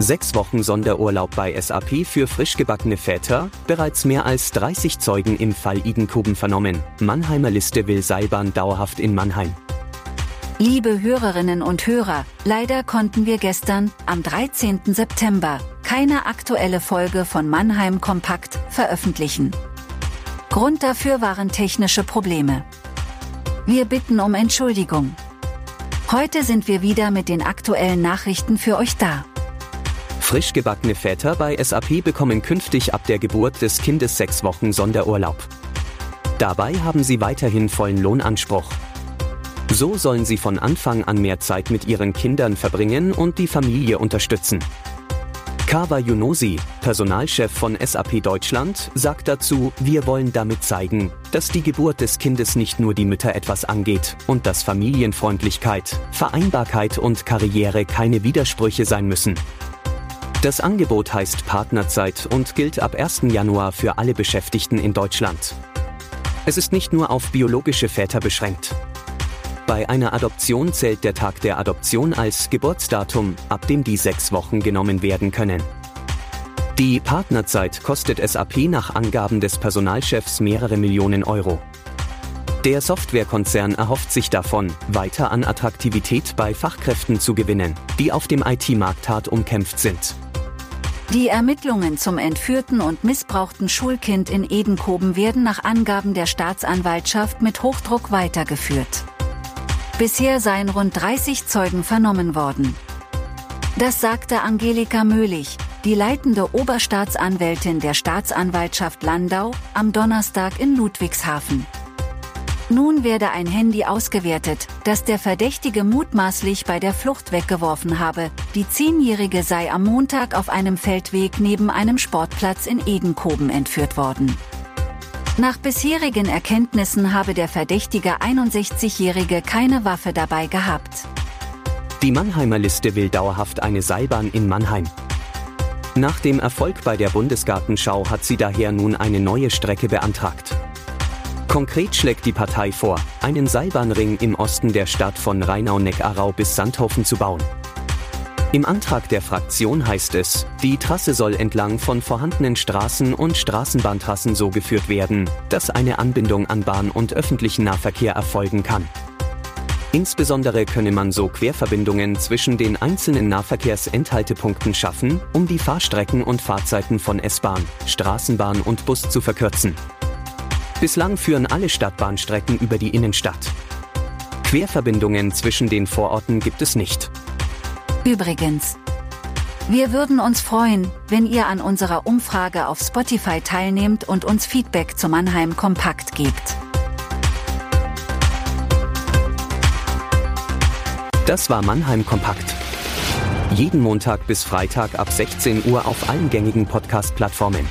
Sechs Wochen Sonderurlaub bei SAP für frisch gebackene Väter, bereits mehr als 30 Zeugen im Fall Idenkuben vernommen. Mannheimer Liste will Seilbahn dauerhaft in Mannheim. Liebe Hörerinnen und Hörer, leider konnten wir gestern, am 13. September, keine aktuelle Folge von Mannheim Kompakt veröffentlichen. Grund dafür waren technische Probleme. Wir bitten um Entschuldigung. Heute sind wir wieder mit den aktuellen Nachrichten für euch da. Frisch gebackene Väter bei SAP bekommen künftig ab der Geburt des Kindes sechs Wochen Sonderurlaub. Dabei haben sie weiterhin vollen Lohnanspruch. So sollen sie von Anfang an mehr Zeit mit ihren Kindern verbringen und die Familie unterstützen. Kawa Yunosi, Personalchef von SAP Deutschland, sagt dazu, wir wollen damit zeigen, dass die Geburt des Kindes nicht nur die Mütter etwas angeht und dass Familienfreundlichkeit, Vereinbarkeit und Karriere keine Widersprüche sein müssen. Das Angebot heißt Partnerzeit und gilt ab 1. Januar für alle Beschäftigten in Deutschland. Es ist nicht nur auf biologische Väter beschränkt. Bei einer Adoption zählt der Tag der Adoption als Geburtsdatum, ab dem die sechs Wochen genommen werden können. Die Partnerzeit kostet SAP nach Angaben des Personalchefs mehrere Millionen Euro. Der Softwarekonzern erhofft sich davon, weiter an Attraktivität bei Fachkräften zu gewinnen, die auf dem IT-Markt hart umkämpft sind. Die Ermittlungen zum entführten und missbrauchten Schulkind in Edenkoben werden nach Angaben der Staatsanwaltschaft mit Hochdruck weitergeführt. Bisher seien rund 30 Zeugen vernommen worden. Das sagte Angelika Möhlich, die leitende Oberstaatsanwältin der Staatsanwaltschaft Landau, am Donnerstag in Ludwigshafen. Nun werde ein Handy ausgewertet, das der Verdächtige mutmaßlich bei der Flucht weggeworfen habe. Die Zehnjährige sei am Montag auf einem Feldweg neben einem Sportplatz in Edenkoben entführt worden. Nach bisherigen Erkenntnissen habe der verdächtige 61-Jährige keine Waffe dabei gehabt. Die Mannheimer Liste will dauerhaft eine Seilbahn in Mannheim. Nach dem Erfolg bei der Bundesgartenschau hat sie daher nun eine neue Strecke beantragt. Konkret schlägt die Partei vor, einen Seilbahnring im Osten der Stadt von Rheinau-Neckarau bis Sandhofen zu bauen. Im Antrag der Fraktion heißt es, die Trasse soll entlang von vorhandenen Straßen und Straßenbahntrassen so geführt werden, dass eine Anbindung an Bahn und öffentlichen Nahverkehr erfolgen kann. Insbesondere könne man so Querverbindungen zwischen den einzelnen Nahverkehrsenthaltepunkten schaffen, um die Fahrstrecken und Fahrzeiten von S-Bahn, Straßenbahn und Bus zu verkürzen. Bislang führen alle Stadtbahnstrecken über die Innenstadt. Querverbindungen zwischen den Vororten gibt es nicht. Übrigens, wir würden uns freuen, wenn ihr an unserer Umfrage auf Spotify teilnehmt und uns Feedback zu Mannheim Kompakt gebt. Das war Mannheim Kompakt. Jeden Montag bis Freitag ab 16 Uhr auf allen gängigen Podcast-Plattformen.